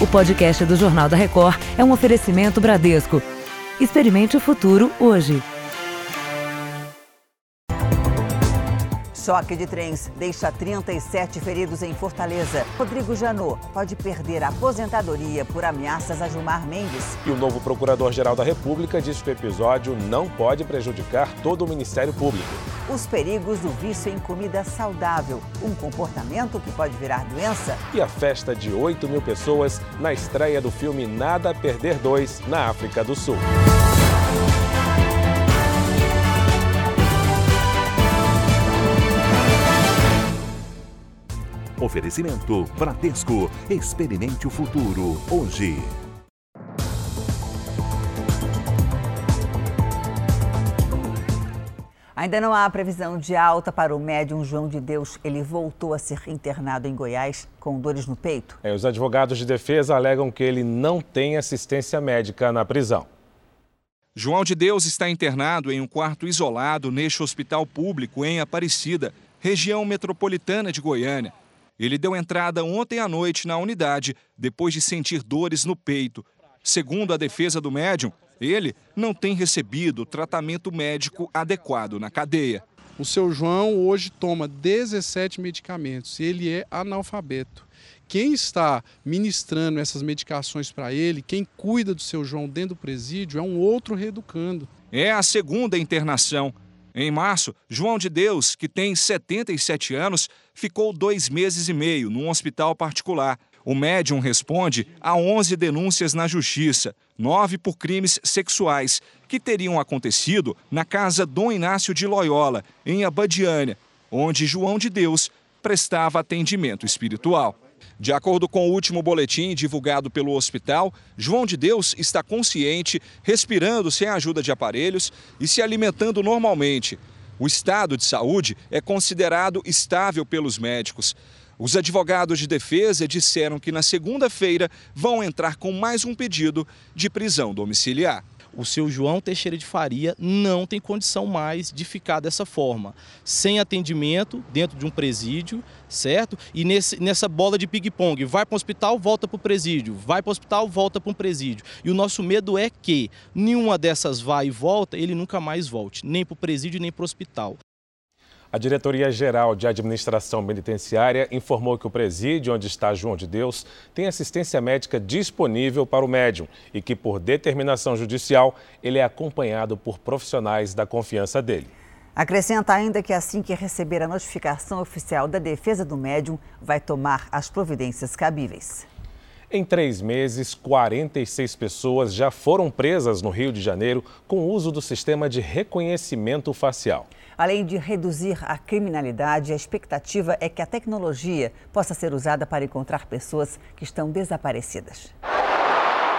O podcast do Jornal da Record é um oferecimento Bradesco. Experimente o futuro hoje. Choque de trens deixa 37 feridos em Fortaleza. Rodrigo Janot pode perder a aposentadoria por ameaças a Gilmar Mendes. E o novo Procurador-Geral da República diz que o episódio não pode prejudicar todo o Ministério Público. Os perigos do vício em comida saudável, um comportamento que pode virar doença. E a festa de 8 mil pessoas na estreia do filme Nada a Perder 2 na África do Sul. Oferecimento Bradesco. Experimente o futuro hoje. Ainda não há previsão de alta para o médium João de Deus. Ele voltou a ser internado em Goiás com dores no peito. É, os advogados de defesa alegam que ele não tem assistência médica na prisão. João de Deus está internado em um quarto isolado neste hospital público em Aparecida, região metropolitana de Goiânia. Ele deu entrada ontem à noite na unidade depois de sentir dores no peito. Segundo a defesa do médium, ele não tem recebido tratamento médico adequado na cadeia. O seu João hoje toma 17 medicamentos e ele é analfabeto. Quem está ministrando essas medicações para ele, quem cuida do seu João dentro do presídio, é um outro reeducando. É a segunda internação. Em março, João de Deus, que tem 77 anos, ficou dois meses e meio num hospital particular. O médium responde a 11 denúncias na justiça, nove por crimes sexuais, que teriam acontecido na casa Dom Inácio de Loyola, em Abadiânia, onde João de Deus prestava atendimento espiritual. De acordo com o último boletim divulgado pelo hospital, João de Deus está consciente, respirando sem a ajuda de aparelhos e se alimentando normalmente. O estado de saúde é considerado estável pelos médicos. Os advogados de defesa disseram que na segunda-feira vão entrar com mais um pedido de prisão domiciliar o seu João Teixeira de Faria não tem condição mais de ficar dessa forma, sem atendimento dentro de um presídio, certo? E nesse, nessa bola de ping-pong, vai para o hospital, volta para o presídio, vai para o hospital, volta para um presídio. E o nosso medo é que nenhuma dessas vai e volta, ele nunca mais volte, nem para o presídio nem para o hospital. A Diretoria-Geral de Administração Penitenciária informou que o presídio onde está João de Deus tem assistência médica disponível para o médium e que, por determinação judicial, ele é acompanhado por profissionais da confiança dele. Acrescenta ainda que assim que receber a notificação oficial da defesa do médium, vai tomar as providências cabíveis. Em três meses, 46 pessoas já foram presas no Rio de Janeiro com o uso do sistema de reconhecimento facial. Além de reduzir a criminalidade, a expectativa é que a tecnologia possa ser usada para encontrar pessoas que estão desaparecidas.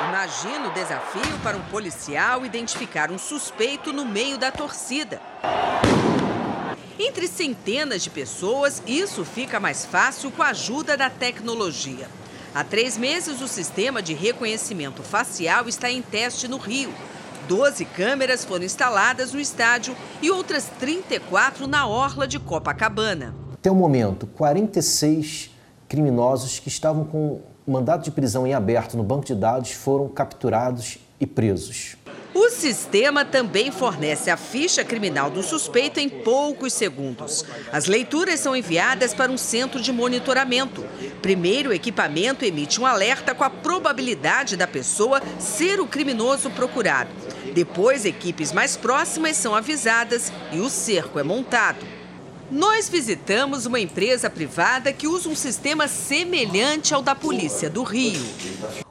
Imagina o desafio para um policial identificar um suspeito no meio da torcida. Entre centenas de pessoas, isso fica mais fácil com a ajuda da tecnologia. Há três meses, o sistema de reconhecimento facial está em teste no Rio. 12 câmeras foram instaladas no estádio e outras 34 na orla de Copacabana. Até o momento, 46 criminosos que estavam com mandato de prisão em aberto no banco de dados foram capturados e presos. O sistema também fornece a ficha criminal do suspeito em poucos segundos. As leituras são enviadas para um centro de monitoramento. Primeiro, o equipamento emite um alerta com a probabilidade da pessoa ser o criminoso procurado. Depois, equipes mais próximas são avisadas e o cerco é montado. Nós visitamos uma empresa privada que usa um sistema semelhante ao da Polícia do Rio.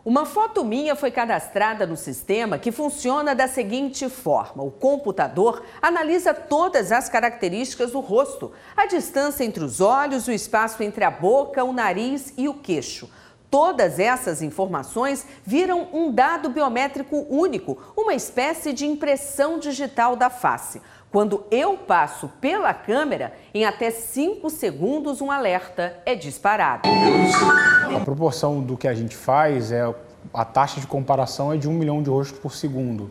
Uma foto minha foi cadastrada no sistema que funciona da seguinte forma: o computador analisa todas as características do rosto, a distância entre os olhos, o espaço entre a boca, o nariz e o queixo. Todas essas informações viram um dado biométrico único, uma espécie de impressão digital da face. Quando eu passo pela câmera, em até 5 segundos um alerta é disparado. A proporção do que a gente faz é a taxa de comparação é de um milhão de rostos por segundo.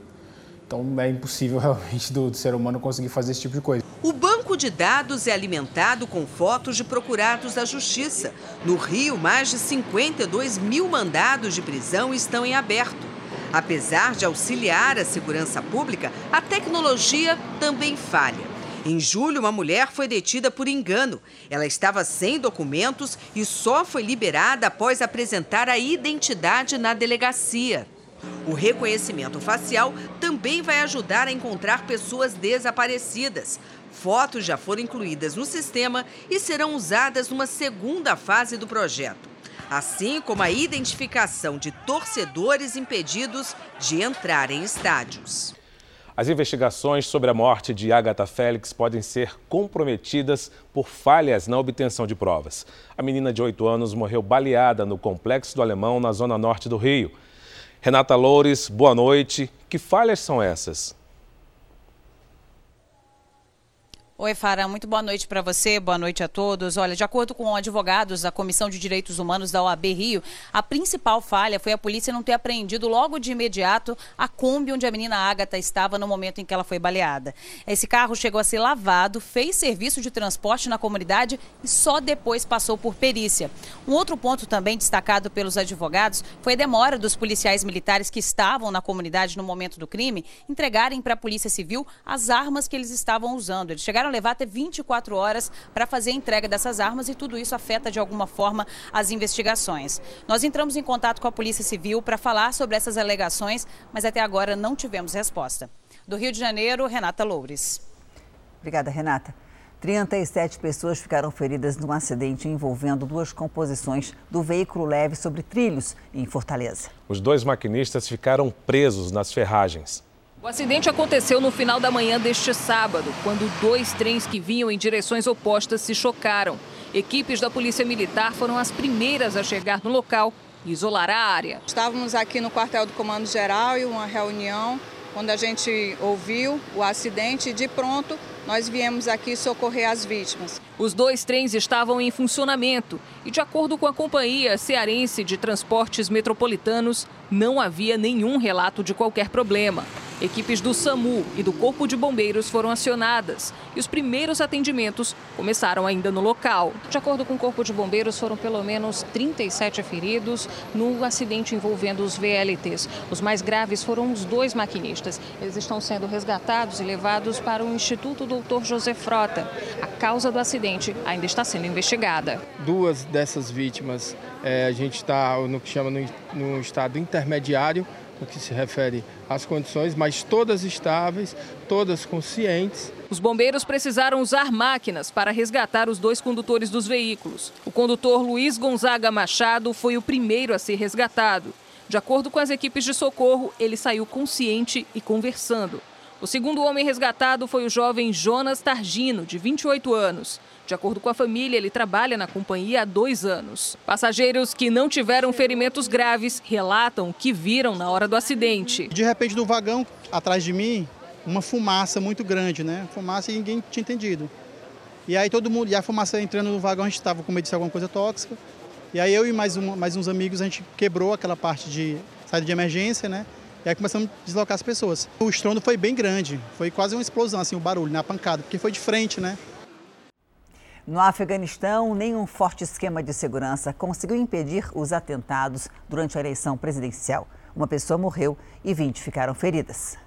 Então é impossível realmente do, do, ser humano conseguir fazer esse tipo de coisa. O banco de dados é alimentado com fotos de procurados da justiça. No Rio, mais de 52 mil mandados de prisão estão em aberto. Apesar de auxiliar a segurança pública, a tecnologia também falha. Em julho, uma mulher foi detida por engano. Ela estava sem documentos e só foi liberada após apresentar a identidade na delegacia. O reconhecimento facial também vai ajudar a encontrar pessoas desaparecidas. Fotos já foram incluídas no sistema e serão usadas numa segunda fase do projeto. Assim como a identificação de torcedores impedidos de entrar em estádios. As investigações sobre a morte de Agatha Félix podem ser comprometidas por falhas na obtenção de provas. A menina de 8 anos morreu baleada no Complexo do Alemão, na zona norte do Rio. Renata Loures, boa noite. Que falhas são essas? Oi, Fara, muito boa noite para você, boa noite a todos. Olha, de acordo com advogados da Comissão de Direitos Humanos da OAB Rio, a principal falha foi a polícia não ter apreendido logo de imediato a Kombi onde a menina Ágata estava no momento em que ela foi baleada. Esse carro chegou a ser lavado, fez serviço de transporte na comunidade e só depois passou por perícia. Um outro ponto também destacado pelos advogados foi a demora dos policiais militares que estavam na comunidade no momento do crime entregarem para a Polícia Civil as armas que eles estavam usando. Eles chegaram levar até 24 horas para fazer a entrega dessas armas e tudo isso afeta de alguma forma as investigações. Nós entramos em contato com a Polícia Civil para falar sobre essas alegações, mas até agora não tivemos resposta. Do Rio de Janeiro, Renata Loures. Obrigada, Renata. 37 pessoas ficaram feridas num acidente envolvendo duas composições do veículo leve sobre trilhos em Fortaleza. Os dois maquinistas ficaram presos nas ferragens. O acidente aconteceu no final da manhã deste sábado, quando dois trens que vinham em direções opostas se chocaram. Equipes da Polícia Militar foram as primeiras a chegar no local e isolar a área. Estávamos aqui no quartel do Comando Geral e uma reunião quando a gente ouviu o acidente, de pronto nós viemos aqui socorrer as vítimas. Os dois trens estavam em funcionamento e, de acordo com a Companhia Cearense de Transportes Metropolitanos, não havia nenhum relato de qualquer problema. Equipes do SAMU e do Corpo de Bombeiros foram acionadas e os primeiros atendimentos começaram ainda no local. De acordo com o Corpo de Bombeiros, foram pelo menos 37 feridos no acidente envolvendo os VLTs. Os mais graves foram os dois maquinistas. Eles estão sendo resgatados e levados para o Instituto Dr. José Frota. A causa do acidente ainda está sendo investigada. Duas dessas vítimas é, a gente está no que chama no, no estado intermediário no que se refere às condições, mas todas estáveis, todas conscientes. Os bombeiros precisaram usar máquinas para resgatar os dois condutores dos veículos. O condutor Luiz Gonzaga Machado foi o primeiro a ser resgatado. De acordo com as equipes de socorro, ele saiu consciente e conversando. O segundo homem resgatado foi o jovem Jonas Targino, de 28 anos. De acordo com a família, ele trabalha na companhia há dois anos. Passageiros que não tiveram ferimentos graves relatam que viram na hora do acidente. De repente, do vagão atrás de mim, uma fumaça muito grande, né? Fumaça e ninguém tinha entendido. E aí todo mundo, e a fumaça entrando no vagão, a gente estava com medo de ser alguma coisa tóxica. E aí eu e mais, um, mais uns amigos, a gente quebrou aquela parte de saída de emergência, né? E aí começamos a deslocar as pessoas. O estrondo foi bem grande, foi quase uma explosão, assim, o barulho, na pancada, porque foi de frente, né? No Afeganistão, nenhum forte esquema de segurança conseguiu impedir os atentados durante a eleição presidencial. Uma pessoa morreu e 20 ficaram feridas.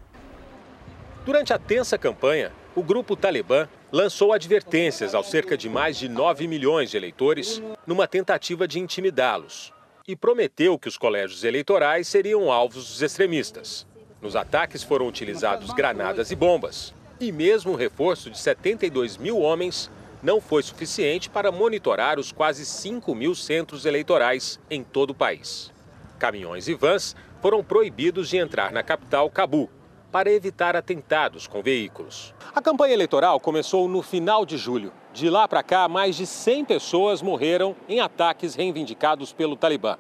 Durante a tensa campanha, o grupo Talibã lançou advertências aos cerca de mais de 9 milhões de eleitores numa tentativa de intimidá-los e prometeu que os colégios eleitorais seriam alvos dos extremistas. Nos ataques foram utilizados granadas e bombas, e mesmo um reforço de 72 mil homens não foi suficiente para monitorar os quase 5 mil centros eleitorais em todo o país. Caminhões e vans foram proibidos de entrar na capital, Cabu, para evitar atentados com veículos. A campanha eleitoral começou no final de julho. De lá para cá, mais de 100 pessoas morreram em ataques reivindicados pelo Talibã.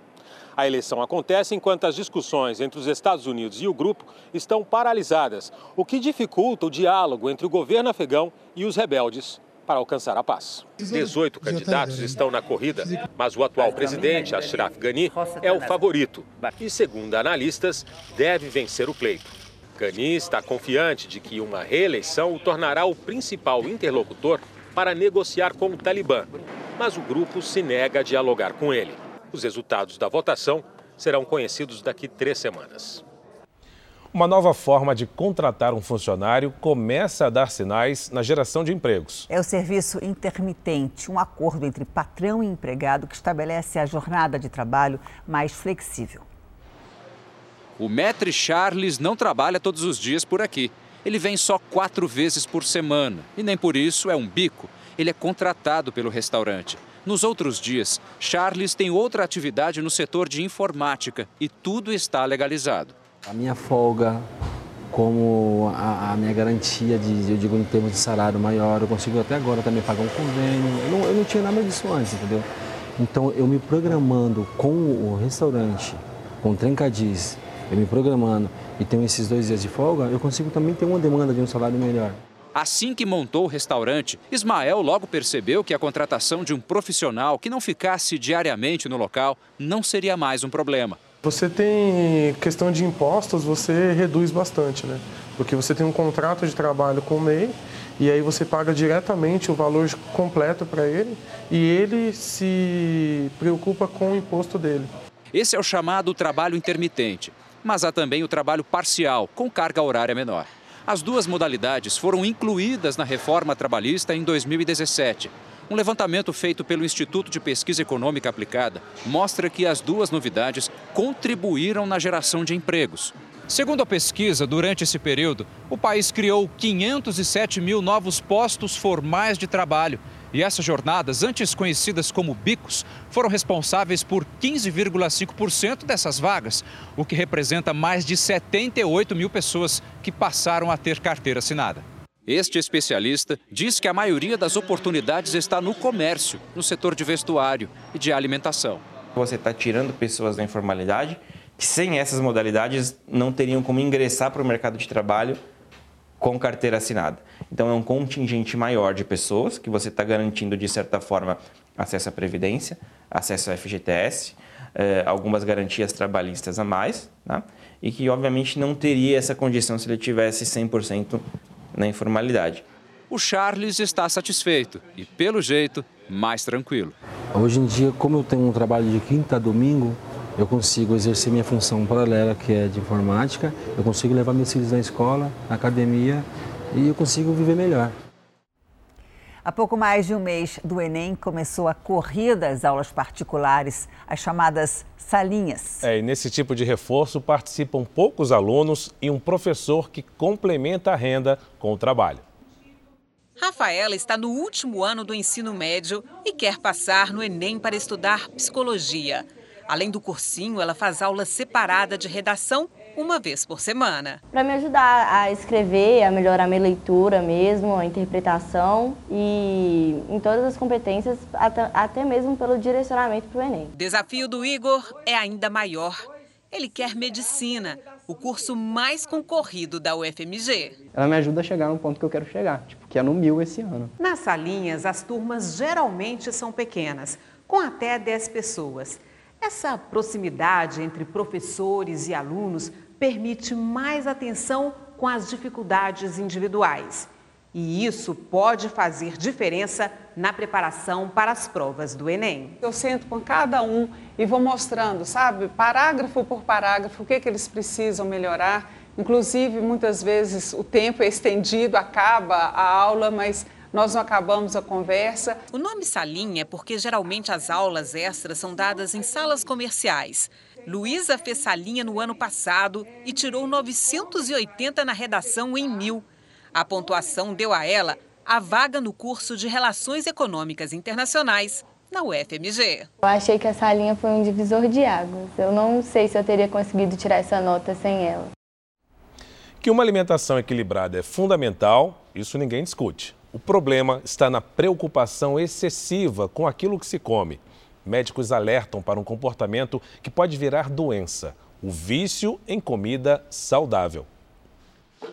A eleição acontece enquanto as discussões entre os Estados Unidos e o grupo estão paralisadas, o que dificulta o diálogo entre o governo afegão e os rebeldes para alcançar a paz. 18 candidatos estão na corrida, mas o atual presidente, Ashraf Ghani, é o favorito e, segundo analistas, deve vencer o pleito. Cani está confiante de que uma reeleição o tornará o principal interlocutor para negociar com o Talibã, mas o grupo se nega a dialogar com ele. Os resultados da votação serão conhecidos daqui três semanas. Uma nova forma de contratar um funcionário começa a dar sinais na geração de empregos. É o serviço intermitente, um acordo entre patrão e empregado que estabelece a jornada de trabalho mais flexível. O Maître Charles não trabalha todos os dias por aqui. Ele vem só quatro vezes por semana e nem por isso é um bico. Ele é contratado pelo restaurante. Nos outros dias, Charles tem outra atividade no setor de informática e tudo está legalizado. A minha folga, como a, a, minha garantia de, eu digo, em termos de salário maior, eu consigo até agora também pagar um convênio. Eu não, eu não tinha nada disso antes, entendeu? Então, eu me programando com o restaurante, com o Trencadiz, eu me programando e tenho esses dois dias de folga, eu consigo também ter uma demanda de um salário melhor. Assim que montou o restaurante, Ismael logo percebeu que a contratação de um profissional que não ficasse diariamente no local não seria mais um problema. Você tem questão de impostos, você reduz bastante, né? Porque você tem um contrato de trabalho com o MEI e aí você paga diretamente o valor completo para ele e ele se preocupa com o imposto dele. Esse é o chamado trabalho intermitente, mas há também o trabalho parcial, com carga horária menor. As duas modalidades foram incluídas na reforma trabalhista em 2017. Um levantamento feito pelo Instituto de Pesquisa Econômica Aplicada mostra que as duas novidades contribuíram na geração de empregos. Segundo a pesquisa, durante esse período, o país criou 507 mil novos postos formais de trabalho. E essas jornadas, antes conhecidas como bicos, foram responsáveis por 15,5% dessas vagas, o que representa mais de 78 mil pessoas que passaram a ter carteira assinada. Este especialista diz que a maioria das oportunidades está no comércio, no setor de vestuário e de alimentação. Você está tirando pessoas da informalidade que, sem essas modalidades, não teriam como ingressar para o mercado de trabalho com carteira assinada. Então, é um contingente maior de pessoas que você está garantindo, de certa forma, acesso à Previdência, acesso ao FGTS, eh, algumas garantias trabalhistas a mais, né? e que, obviamente, não teria essa condição se ele tivesse 100% na informalidade. O Charles está satisfeito e, pelo jeito, mais tranquilo. Hoje em dia, como eu tenho um trabalho de quinta a domingo, eu consigo exercer minha função paralela, que é de informática, eu consigo levar meus filhos na escola, na academia e eu consigo viver melhor. Há pouco mais de um mês do Enem começou a corrida às aulas particulares, as chamadas salinhas. É, e nesse tipo de reforço participam poucos alunos e um professor que complementa a renda com o trabalho. Rafaela está no último ano do ensino médio e quer passar no Enem para estudar psicologia. Além do cursinho, ela faz aula separada de redação uma vez por semana. Para me ajudar a escrever, a melhorar minha leitura mesmo, a interpretação e em todas as competências, até mesmo pelo direcionamento para o Enem. O desafio do Igor é ainda maior. Ele quer medicina, o curso mais concorrido da UFMG. Ela me ajuda a chegar no ponto que eu quero chegar, tipo, que é no mil esse ano. Nas salinhas, as turmas geralmente são pequenas, com até 10 pessoas. Essa proximidade entre professores e alunos permite mais atenção com as dificuldades individuais. E isso pode fazer diferença na preparação para as provas do Enem. Eu sento com cada um e vou mostrando, sabe, parágrafo por parágrafo, o que, que eles precisam melhorar. Inclusive, muitas vezes o tempo é estendido, acaba a aula, mas nós não acabamos a conversa. O nome salinha é porque geralmente as aulas extras são dadas em salas comerciais. Luísa fez salinha no ano passado e tirou 980 na redação em mil. A pontuação deu a ela a vaga no curso de Relações Econômicas Internacionais na UFMG. Eu achei que essa linha foi um divisor de águas. Eu não sei se eu teria conseguido tirar essa nota sem ela. Que uma alimentação equilibrada é fundamental, isso ninguém discute. O problema está na preocupação excessiva com aquilo que se come. Médicos alertam para um comportamento que pode virar doença: o vício em comida saudável.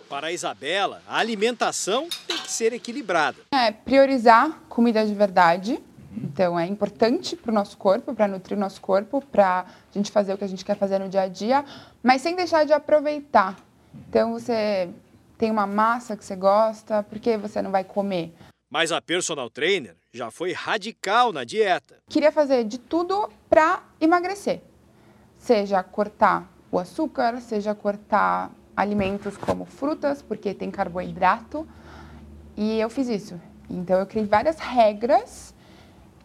Para a Isabela, a alimentação tem que ser equilibrada. É priorizar comida de verdade. Então é importante para o nosso corpo, para nutrir o nosso corpo, para a gente fazer o que a gente quer fazer no dia a dia, mas sem deixar de aproveitar Então você tem uma massa que você gosta, por que você não vai comer? Mas a personal trainer já foi radical na dieta. Queria fazer de tudo para emagrecer. Seja cortar o açúcar, seja cortar alimentos como frutas, porque tem carboidrato. E eu fiz isso. Então eu criei várias regras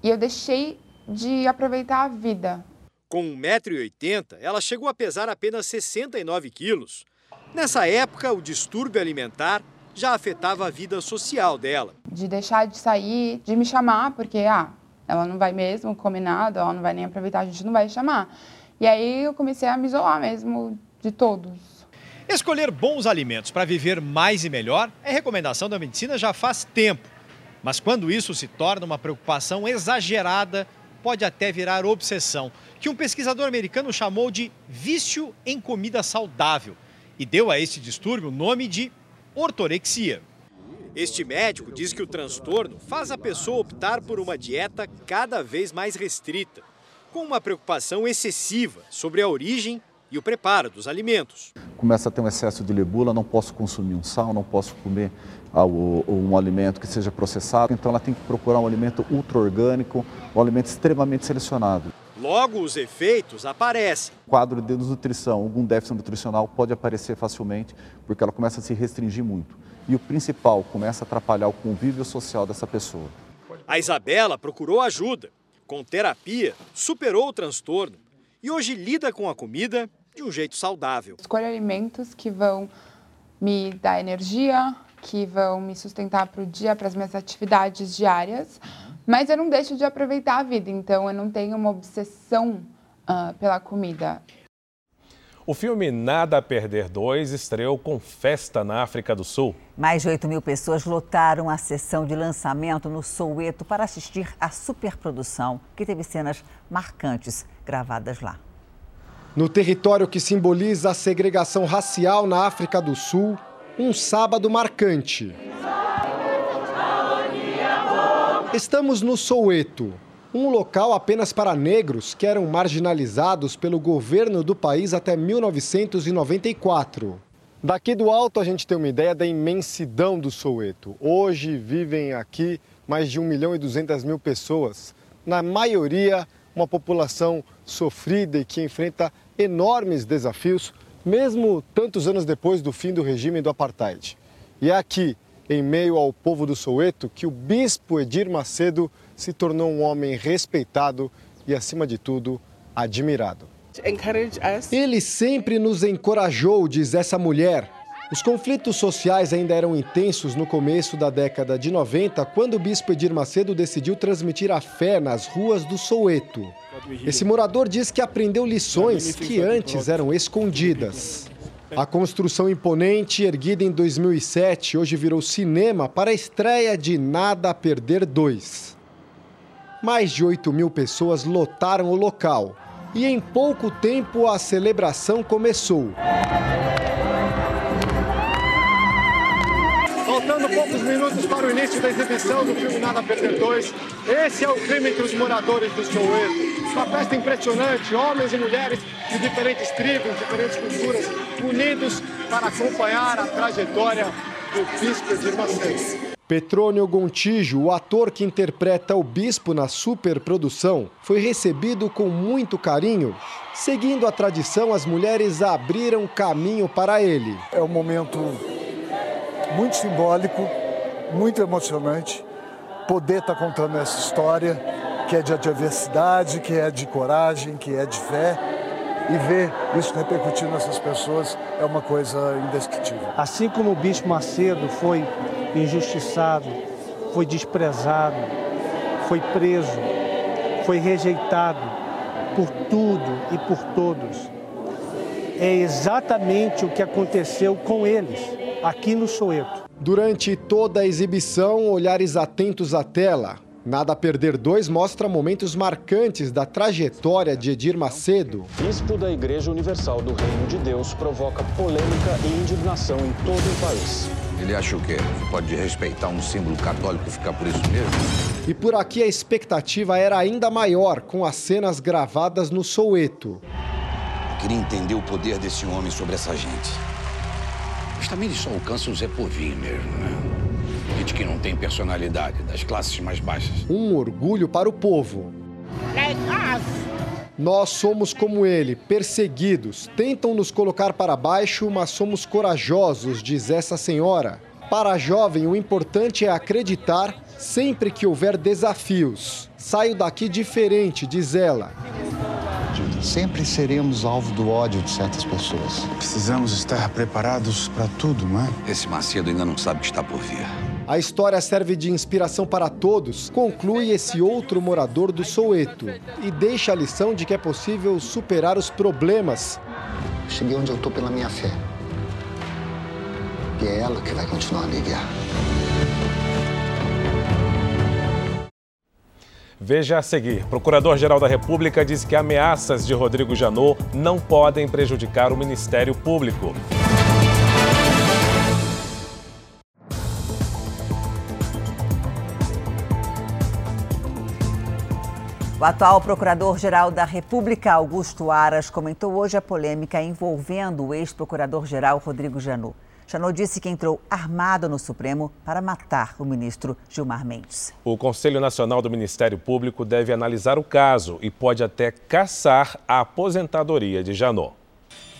e eu deixei de aproveitar a vida. Com 1,80m, ela chegou a pesar apenas 69 quilos. Nessa época, o distúrbio alimentar já afetava a vida social dela. De deixar de sair, de me chamar, porque ah, ela não vai mesmo comer nada, ela não vai nem aproveitar, a gente não vai chamar. E aí eu comecei a me isolar mesmo de todos. Escolher bons alimentos para viver mais e melhor é recomendação da medicina já faz tempo. Mas quando isso se torna uma preocupação exagerada, pode até virar obsessão, que um pesquisador americano chamou de vício em comida saudável e deu a esse distúrbio o nome de ortorexia. Este médico diz que o transtorno faz a pessoa optar por uma dieta cada vez mais restrita, com uma preocupação excessiva sobre a origem e o preparo dos alimentos. Começa a ter um excesso de lebula, não posso consumir um sal, não posso comer um alimento que seja processado, então ela tem que procurar um alimento ultra-orgânico, um alimento extremamente selecionado. Logo, os efeitos aparecem. Quadro de desnutrição, algum déficit nutricional pode aparecer facilmente, porque ela começa a se restringir muito. E o principal, começa a atrapalhar o convívio social dessa pessoa. A Isabela procurou ajuda. Com terapia, superou o transtorno e hoje lida com a comida de um jeito saudável. Escolho alimentos que vão me dar energia, que vão me sustentar para o dia, para as minhas atividades diárias, mas eu não deixo de aproveitar a vida, então eu não tenho uma obsessão uh, pela comida. O filme Nada a Perder 2 estreou com festa na África do Sul. Mais de 8 mil pessoas lotaram a sessão de lançamento no Soweto para assistir à superprodução, que teve cenas marcantes gravadas lá. No território que simboliza a segregação racial na África do Sul, um sábado marcante. Estamos no Soweto, um local apenas para negros que eram marginalizados pelo governo do país até 1994. Daqui do alto a gente tem uma ideia da imensidão do Soweto. Hoje vivem aqui mais de 1 milhão e 200 mil pessoas, na maioria uma população sofrida e que enfrenta enormes desafios, mesmo tantos anos depois do fim do regime do apartheid. E é aqui, em meio ao povo do Soweto, que o bispo Edir Macedo se tornou um homem respeitado e, acima de tudo, admirado. Ele sempre nos encorajou, diz essa mulher. Os conflitos sociais ainda eram intensos no começo da década de 90, quando o bispo Edir Macedo decidiu transmitir a fé nas ruas do Soweto. Esse morador diz que aprendeu lições que antes eram escondidas. A construção imponente, erguida em 2007, hoje virou cinema para a estreia de Nada a Perder 2. Mais de 8 mil pessoas lotaram o local e em pouco tempo a celebração começou. Faltando poucos minutos para o início da exibição do filme Nada a Perder 2, esse é o clima entre os moradores do Soweto. Uma festa impressionante, homens e mulheres de diferentes tribos, diferentes culturas, unidos para acompanhar a trajetória do bispo de Macedo. Petrônio Gontijo, o ator que interpreta o bispo na superprodução, foi recebido com muito carinho. Seguindo a tradição, as mulheres abriram caminho para ele. É um momento muito simbólico, muito emocionante, poder estar contando essa história que é de adversidade, que é de coragem, que é de fé. E ver isso repercutir nessas pessoas é uma coisa indescritível. Assim como o Bispo Macedo foi injustiçado, foi desprezado, foi preso, foi rejeitado por tudo e por todos. É exatamente o que aconteceu com eles, aqui no Soeto. Durante toda a exibição, olhares atentos à tela, Nada a Perder 2 mostra momentos marcantes da trajetória de Edir Macedo. Bispo da Igreja Universal do Reino de Deus provoca polêmica e indignação em todo o país. Ele acha o quê? Pode respeitar um símbolo católico e ficar por isso mesmo? E por aqui a expectativa era ainda maior com as cenas gravadas no Soweto. Eu queria entender o poder desse homem sobre essa gente. Mas também eles só o Zé Povinho mesmo, né? Gente que não tem personalidade, das classes mais baixas. Um orgulho para o povo. Nós somos como ele, perseguidos. Tentam nos colocar para baixo, mas somos corajosos, diz essa senhora. Para a jovem, o importante é acreditar sempre que houver desafios. Saio daqui diferente, diz ela. Sempre seremos alvo do ódio de certas pessoas. Precisamos estar preparados para tudo, não é? Esse Macedo ainda não sabe o que está por vir. A história serve de inspiração para todos, conclui esse outro morador do Soueto e deixa a lição de que é possível superar os problemas. Cheguei onde eu estou pela minha fé. E é ela que vai continuar a me guiar. Veja a seguir. Procurador-Geral da República diz que ameaças de Rodrigo Janot não podem prejudicar o Ministério Público. O atual Procurador-Geral da República, Augusto Aras, comentou hoje a polêmica envolvendo o ex-procurador-geral Rodrigo Janot. Janot disse que entrou armado no Supremo para matar o ministro Gilmar Mendes. O Conselho Nacional do Ministério Público deve analisar o caso e pode até caçar a aposentadoria de Janot.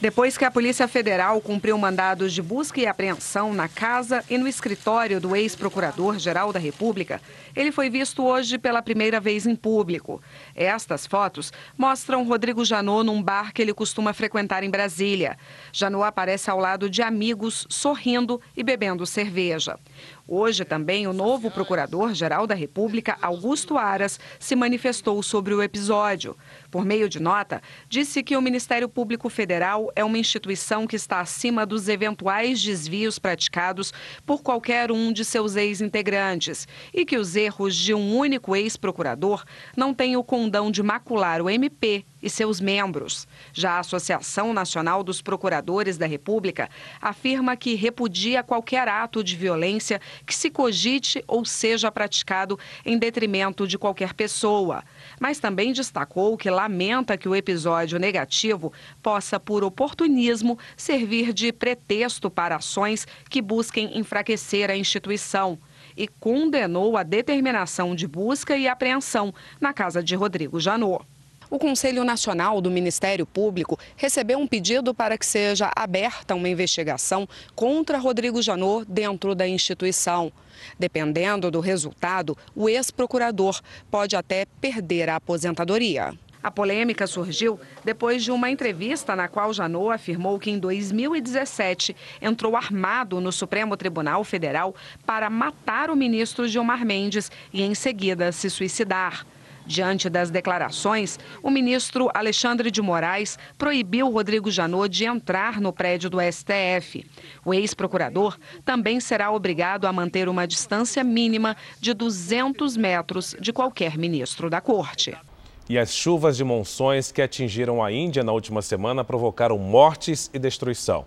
Depois que a Polícia Federal cumpriu mandados de busca e apreensão na casa e no escritório do ex-procurador-geral da República, ele foi visto hoje pela primeira vez em público. Estas fotos mostram Rodrigo Janot num bar que ele costuma frequentar em Brasília. Janot aparece ao lado de amigos, sorrindo e bebendo cerveja. Hoje também o novo Procurador-Geral da República, Augusto Aras, se manifestou sobre o episódio. Por meio de nota, disse que o Ministério Público Federal é uma instituição que está acima dos eventuais desvios praticados por qualquer um de seus ex-integrantes e que os erros de um único ex-procurador não têm o condão de macular o MP e seus membros. Já a Associação Nacional dos Procuradores da República afirma que repudia qualquer ato de violência que se cogite ou seja praticado em detrimento de qualquer pessoa. Mas também destacou que lamenta que o episódio negativo possa, por oportunismo, servir de pretexto para ações que busquem enfraquecer a instituição e condenou a determinação de busca e apreensão na casa de Rodrigo Janot. O Conselho Nacional do Ministério Público recebeu um pedido para que seja aberta uma investigação contra Rodrigo Janot dentro da instituição. Dependendo do resultado, o ex-procurador pode até perder a aposentadoria. A polêmica surgiu depois de uma entrevista na qual Janot afirmou que em 2017 entrou armado no Supremo Tribunal Federal para matar o ministro Gilmar Mendes e em seguida se suicidar. Diante das declarações, o ministro Alexandre de Moraes proibiu Rodrigo Janot de entrar no prédio do STF. O ex-procurador também será obrigado a manter uma distância mínima de 200 metros de qualquer ministro da corte. E as chuvas de monções que atingiram a Índia na última semana provocaram mortes e destruição.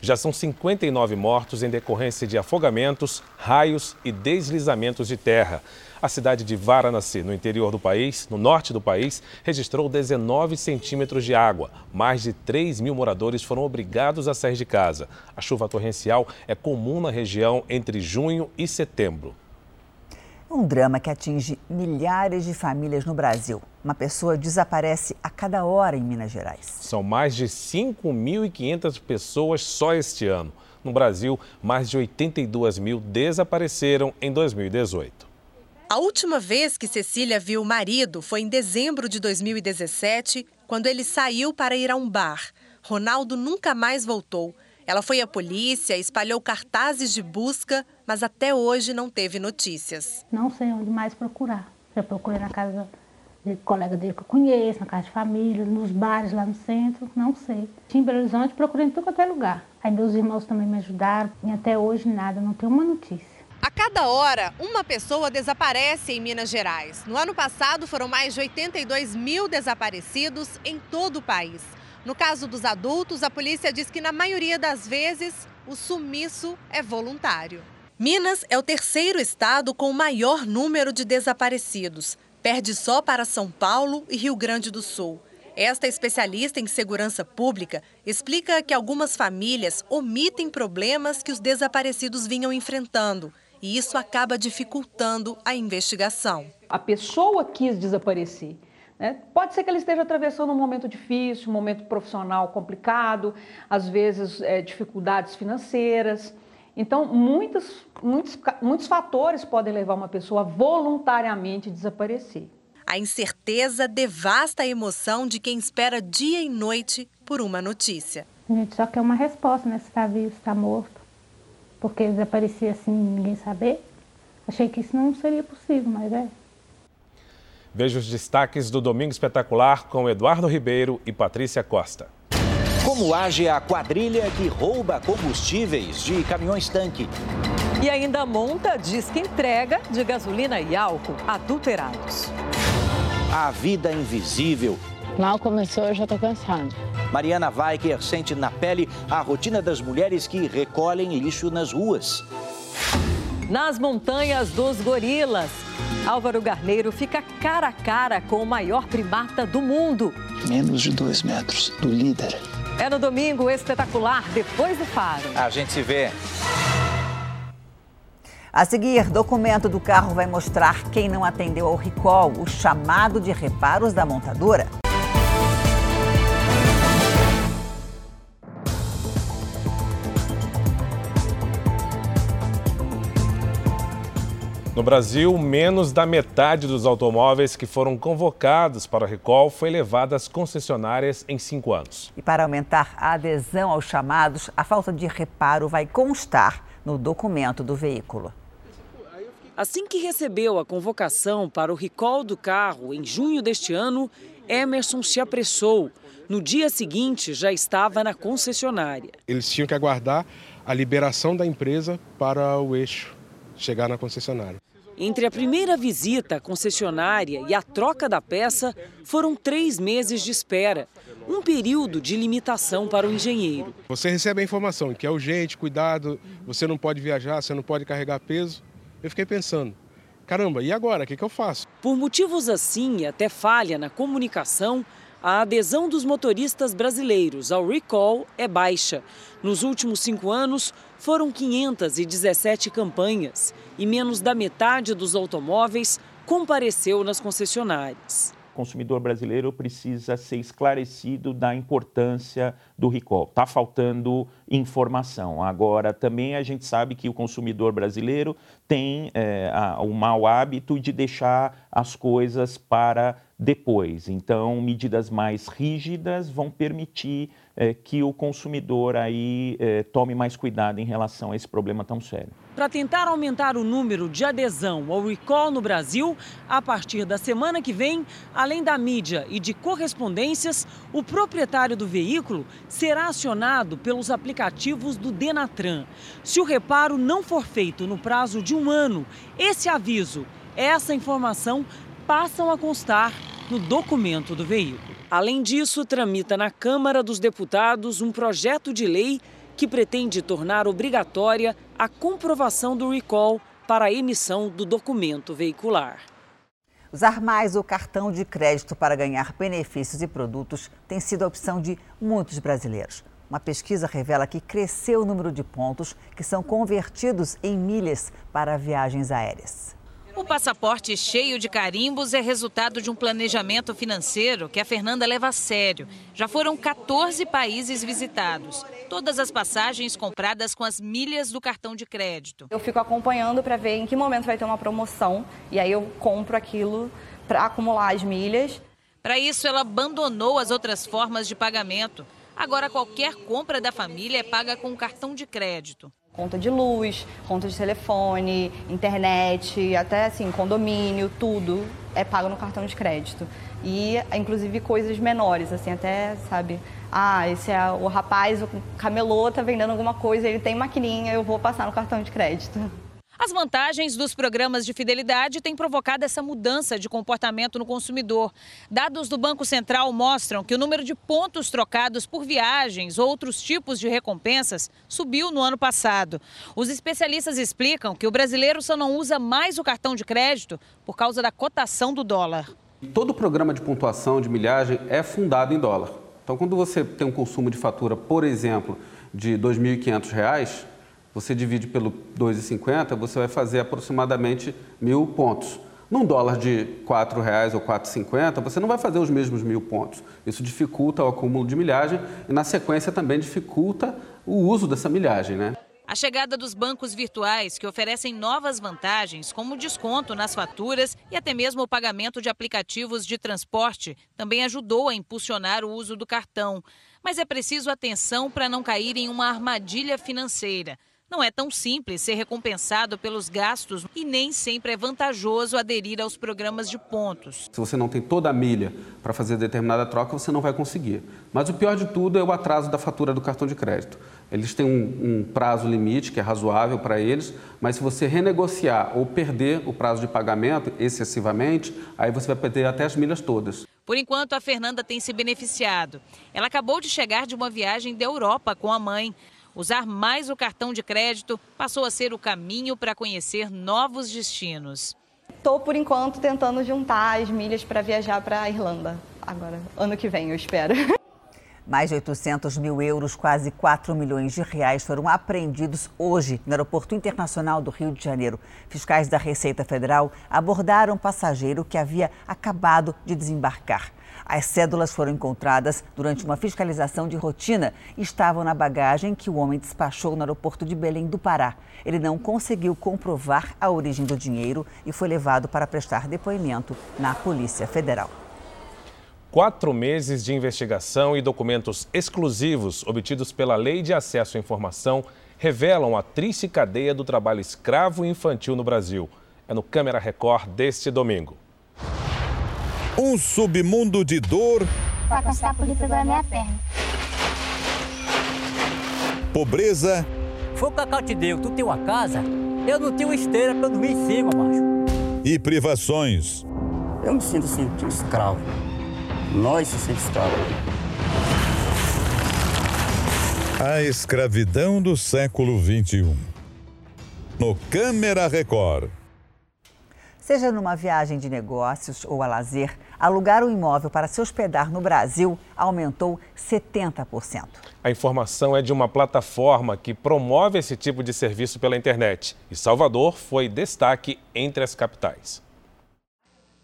Já são 59 mortos em decorrência de afogamentos, raios e deslizamentos de terra. A cidade de Varanasi, no interior do país, no norte do país, registrou 19 centímetros de água. Mais de 3 mil moradores foram obrigados a sair de casa. A chuva torrencial é comum na região entre junho e setembro. Um drama que atinge milhares de famílias no Brasil. Uma pessoa desaparece a cada hora em Minas Gerais. São mais de 5.500 pessoas só este ano. No Brasil, mais de 82 mil desapareceram em 2018. A última vez que Cecília viu o marido foi em dezembro de 2017, quando ele saiu para ir a um bar. Ronaldo nunca mais voltou. Ela foi à polícia, espalhou cartazes de busca, mas até hoje não teve notícias. Não sei onde mais procurar. Já procurei na casa de colega dele que eu conheço, na casa de família, nos bares lá no centro, não sei. Em Belo Horizonte procurei em todo qualquer lugar. Aí meus irmãos também me ajudaram e até hoje nada, não tenho uma notícia. A cada hora, uma pessoa desaparece em Minas Gerais. No ano passado, foram mais de 82 mil desaparecidos em todo o país. No caso dos adultos, a polícia diz que na maioria das vezes o sumiço é voluntário. Minas é o terceiro estado com o maior número de desaparecidos. Perde só para São Paulo e Rio Grande do Sul. Esta especialista em segurança pública explica que algumas famílias omitem problemas que os desaparecidos vinham enfrentando e isso acaba dificultando a investigação. A pessoa quis desaparecer. Né? Pode ser que ela esteja atravessando um momento difícil, um momento profissional complicado, às vezes é, dificuldades financeiras. Então, muitos, muitos, muitos fatores podem levar uma pessoa a voluntariamente desaparecer. A incerteza devasta a emoção de quem espera dia e noite por uma notícia. A gente só quer uma resposta, né? Se está vivo, se está morto. Porque desaparecia assim, ninguém saber. Achei que isso não seria possível, mas é. Veja os destaques do Domingo Espetacular com Eduardo Ribeiro e Patrícia Costa. Como age a quadrilha que rouba combustíveis de caminhões-tanque? E ainda monta disque entrega de gasolina e álcool adulterados. A vida invisível. Mal começou, eu já estou cansado. Mariana Weicker sente na pele a rotina das mulheres que recolhem lixo nas ruas. Nas montanhas dos gorilas, Álvaro Garneiro fica cara a cara com o maior primata do mundo. Menos de dois metros do líder. É no domingo espetacular, depois do faro. A gente se vê. A seguir, documento do carro vai mostrar quem não atendeu ao recall, o chamado de reparos da montadora. No Brasil, menos da metade dos automóveis que foram convocados para o recall foi levado às concessionárias em cinco anos. E para aumentar a adesão aos chamados, a falta de reparo vai constar no documento do veículo. Assim que recebeu a convocação para o recall do carro em junho deste ano, Emerson se apressou. No dia seguinte, já estava na concessionária. Eles tinham que aguardar a liberação da empresa para o eixo chegar na concessionária. Entre a primeira visita à concessionária e a troca da peça, foram três meses de espera. Um período de limitação para o engenheiro. Você recebe a informação que é urgente, cuidado, você não pode viajar, você não pode carregar peso. Eu fiquei pensando, caramba, e agora? O que, que eu faço? Por motivos assim e até falha na comunicação, a adesão dos motoristas brasileiros ao recall é baixa. Nos últimos cinco anos, foram 517 campanhas e menos da metade dos automóveis compareceu nas concessionárias. O consumidor brasileiro precisa ser esclarecido da importância do recall. Está faltando informação. Agora, também a gente sabe que o consumidor brasileiro tem é, o mau hábito de deixar as coisas para depois. Então, medidas mais rígidas vão permitir é, que o consumidor aí é, tome mais cuidado em relação a esse problema tão sério. Para tentar aumentar o número de adesão ao recall no Brasil, a partir da semana que vem, além da mídia e de correspondências, o proprietário do veículo será acionado pelos aplicativos do Denatran. Se o reparo não for feito no prazo de um ano, esse aviso, essa informação passam a constar no documento do veículo. Além disso, tramita na Câmara dos Deputados um projeto de lei que pretende tornar obrigatória a comprovação do recall para a emissão do documento veicular. Usar mais o cartão de crédito para ganhar benefícios e produtos tem sido a opção de muitos brasileiros. Uma pesquisa revela que cresceu o número de pontos que são convertidos em milhas para viagens aéreas. O passaporte cheio de carimbos é resultado de um planejamento financeiro que a Fernanda leva a sério. Já foram 14 países visitados. Todas as passagens compradas com as milhas do cartão de crédito. Eu fico acompanhando para ver em que momento vai ter uma promoção e aí eu compro aquilo para acumular as milhas. Para isso, ela abandonou as outras formas de pagamento. Agora, qualquer compra da família é paga com cartão de crédito. Conta de luz, conta de telefone, internet, até assim, condomínio, tudo é pago no cartão de crédito. E inclusive coisas menores, assim, até, sabe, ah, esse é o rapaz, o camelô tá vendendo alguma coisa, ele tem maquininha, eu vou passar no cartão de crédito. As vantagens dos programas de fidelidade têm provocado essa mudança de comportamento no consumidor. Dados do Banco Central mostram que o número de pontos trocados por viagens ou outros tipos de recompensas subiu no ano passado. Os especialistas explicam que o brasileiro só não usa mais o cartão de crédito por causa da cotação do dólar. Todo programa de pontuação de milhagem é fundado em dólar. Então, quando você tem um consumo de fatura, por exemplo, de R$ 2.500, você divide pelo 2,50, você vai fazer aproximadamente mil pontos. Num dólar de R$ 4,00 ou R$ 4,50, você não vai fazer os mesmos mil pontos. Isso dificulta o acúmulo de milhagem e, na sequência, também dificulta o uso dessa milhagem. Né? A chegada dos bancos virtuais, que oferecem novas vantagens, como desconto nas faturas e até mesmo o pagamento de aplicativos de transporte, também ajudou a impulsionar o uso do cartão. Mas é preciso atenção para não cair em uma armadilha financeira. Não é tão simples ser recompensado pelos gastos e nem sempre é vantajoso aderir aos programas de pontos. Se você não tem toda a milha para fazer determinada troca, você não vai conseguir. Mas o pior de tudo é o atraso da fatura do cartão de crédito. Eles têm um, um prazo limite que é razoável para eles, mas se você renegociar ou perder o prazo de pagamento excessivamente, aí você vai perder até as milhas todas. Por enquanto, a Fernanda tem se beneficiado. Ela acabou de chegar de uma viagem da Europa com a mãe. Usar mais o cartão de crédito passou a ser o caminho para conhecer novos destinos. Estou, por enquanto, tentando juntar as milhas para viajar para a Irlanda. Agora, ano que vem, eu espero. Mais de 800 mil euros, quase 4 milhões de reais, foram apreendidos hoje no Aeroporto Internacional do Rio de Janeiro. Fiscais da Receita Federal abordaram um passageiro que havia acabado de desembarcar. As cédulas foram encontradas durante uma fiscalização de rotina e estavam na bagagem que o homem despachou no aeroporto de Belém do Pará. Ele não conseguiu comprovar a origem do dinheiro e foi levado para prestar depoimento na Polícia Federal. Quatro meses de investigação e documentos exclusivos obtidos pela Lei de Acesso à Informação revelam a triste cadeia do trabalho escravo infantil no Brasil. É no Câmera Record deste domingo. Um submundo de dor. Vai passar a polícia da minha perna. Pobreza. Foi o Cacau te deu, tu tem uma casa, eu não tenho esteira pra dormir em cima, macho. E privações. Eu me sinto assim, um escravo. Nós se sentimos escravos. A escravidão do século XXI. No Câmera Record. Seja numa viagem de negócios ou a lazer, alugar um imóvel para se hospedar no Brasil aumentou 70%. A informação é de uma plataforma que promove esse tipo de serviço pela internet. E Salvador foi destaque entre as capitais.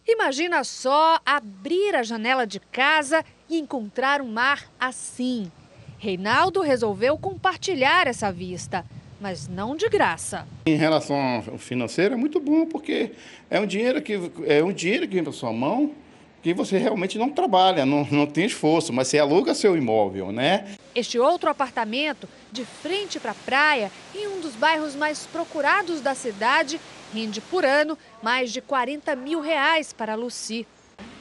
Imagina só abrir a janela de casa e encontrar um mar assim. Reinaldo resolveu compartilhar essa vista mas não de graça. Em relação ao financeiro, é muito bom, porque é um dinheiro que, é um dinheiro que vem para sua mão que você realmente não trabalha, não, não tem esforço, mas você aluga seu imóvel, né? Este outro apartamento, de frente para a praia, em um dos bairros mais procurados da cidade, rende por ano mais de 40 mil reais para a Luci.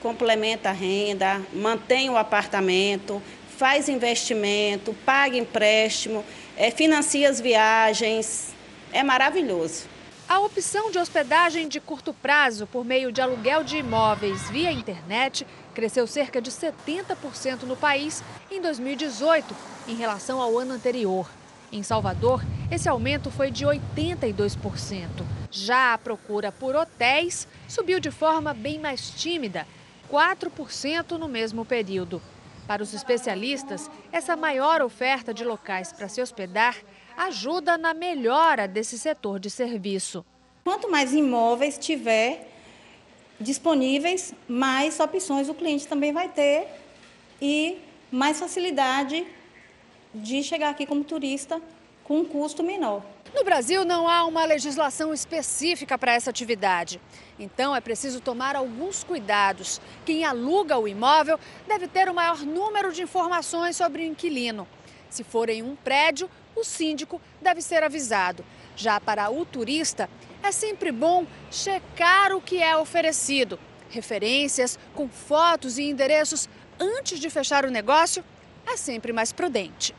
Complementa a renda, mantém o apartamento, faz investimento, paga empréstimo é, financia as viagens. É maravilhoso. A opção de hospedagem de curto prazo por meio de aluguel de imóveis via internet cresceu cerca de 70% no país em 2018, em relação ao ano anterior. Em Salvador, esse aumento foi de 82%. Já a procura por hotéis subiu de forma bem mais tímida, 4% no mesmo período. Para os especialistas, essa maior oferta de locais para se hospedar ajuda na melhora desse setor de serviço. Quanto mais imóveis tiver disponíveis, mais opções o cliente também vai ter e mais facilidade de chegar aqui como turista com um custo menor. No Brasil, não há uma legislação específica para essa atividade. Então, é preciso tomar alguns cuidados. Quem aluga o imóvel deve ter o maior número de informações sobre o inquilino. Se for em um prédio, o síndico deve ser avisado. Já para o turista, é sempre bom checar o que é oferecido. Referências com fotos e endereços antes de fechar o negócio é sempre mais prudente.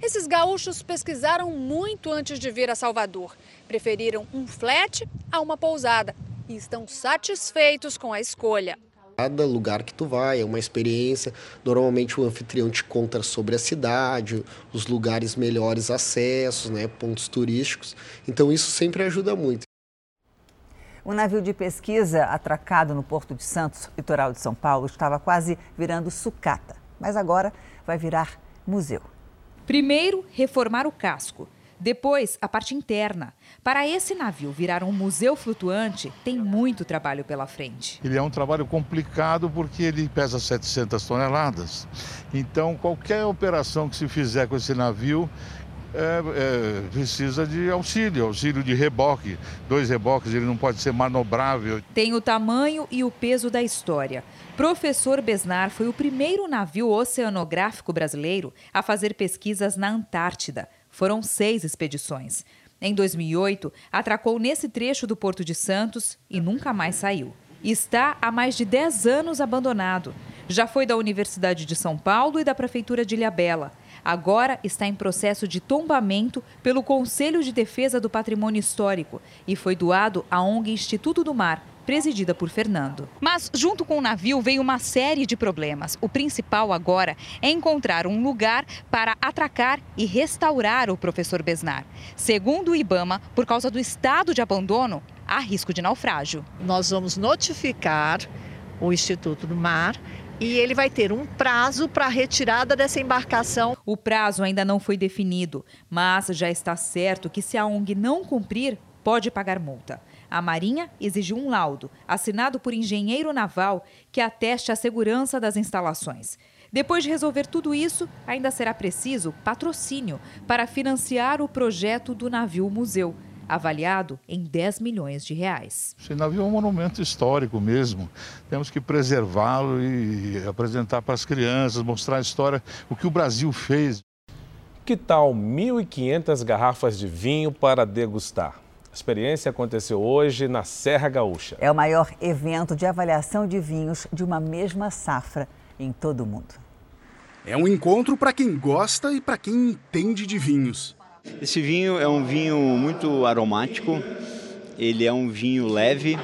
Esses gaúchos pesquisaram muito antes de vir a Salvador. Preferiram um flat a uma pousada e estão satisfeitos com a escolha. Cada lugar que tu vai é uma experiência. Normalmente o anfitrião te conta sobre a cidade, os lugares melhores acessos, né, pontos turísticos. Então isso sempre ajuda muito. Um navio de pesquisa atracado no Porto de Santos, litoral de São Paulo, estava quase virando sucata, mas agora vai virar museu. Primeiro, reformar o casco. Depois, a parte interna. Para esse navio virar um museu flutuante, tem muito trabalho pela frente. Ele é um trabalho complicado porque ele pesa 700 toneladas. Então, qualquer operação que se fizer com esse navio é, é, precisa de auxílio, auxílio de reboque. Dois reboques, ele não pode ser manobrável. Tem o tamanho e o peso da história. Professor Besnar foi o primeiro navio oceanográfico brasileiro a fazer pesquisas na Antártida. Foram seis expedições. Em 2008, atracou nesse trecho do Porto de Santos e nunca mais saiu. Está há mais de 10 anos abandonado. Já foi da Universidade de São Paulo e da Prefeitura de Ilhabela. Agora está em processo de tombamento pelo Conselho de Defesa do Patrimônio Histórico e foi doado à ONG Instituto do Mar, presidida por Fernando. Mas, junto com o navio, veio uma série de problemas. O principal agora é encontrar um lugar para atracar e restaurar o professor Besnar. Segundo o Ibama, por causa do estado de abandono, há risco de naufrágio. Nós vamos notificar o Instituto do Mar e ele vai ter um prazo para a retirada dessa embarcação. O prazo ainda não foi definido, mas já está certo que se a ONG não cumprir, pode pagar multa. A Marinha exigiu um laudo, assinado por engenheiro naval, que ateste a segurança das instalações. Depois de resolver tudo isso, ainda será preciso patrocínio para financiar o projeto do navio museu, avaliado em 10 milhões de reais. Esse navio é um monumento histórico mesmo. Temos que preservá-lo e apresentar para as crianças, mostrar a história, o que o Brasil fez. Que tal 1.500 garrafas de vinho para degustar? A experiência aconteceu hoje na Serra Gaúcha. É o maior evento de avaliação de vinhos de uma mesma safra em todo o mundo. É um encontro para quem gosta e para quem entende de vinhos. Esse vinho é um vinho muito aromático, ele é um vinho leve,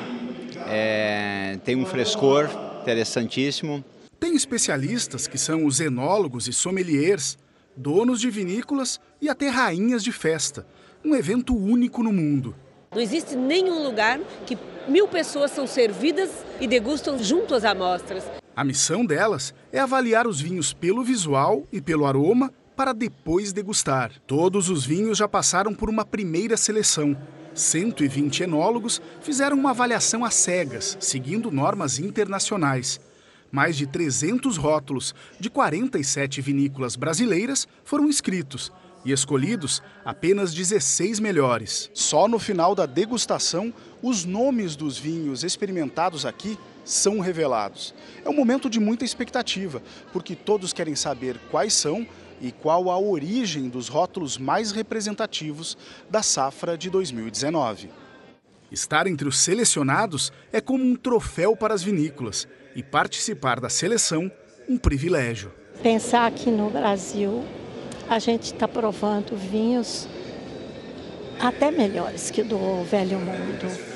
é, tem um frescor interessantíssimo. Tem especialistas que são os enólogos e sommeliers, donos de vinícolas e até rainhas de festa um evento único no mundo. Não existe nenhum lugar que mil pessoas são servidas e degustam junto às amostras. A missão delas é avaliar os vinhos pelo visual e pelo aroma para depois degustar. Todos os vinhos já passaram por uma primeira seleção. 120 enólogos fizeram uma avaliação às cegas, seguindo normas internacionais. Mais de 300 rótulos de 47 vinícolas brasileiras foram inscritos e escolhidos apenas 16 melhores. Só no final da degustação, os nomes dos vinhos experimentados aqui são revelados. É um momento de muita expectativa, porque todos querem saber quais são e qual a origem dos rótulos mais representativos da safra de 2019. Estar entre os selecionados é como um troféu para as vinícolas e participar da seleção, um privilégio. Pensar que no Brasil a gente está provando vinhos até melhores que do velho mundo.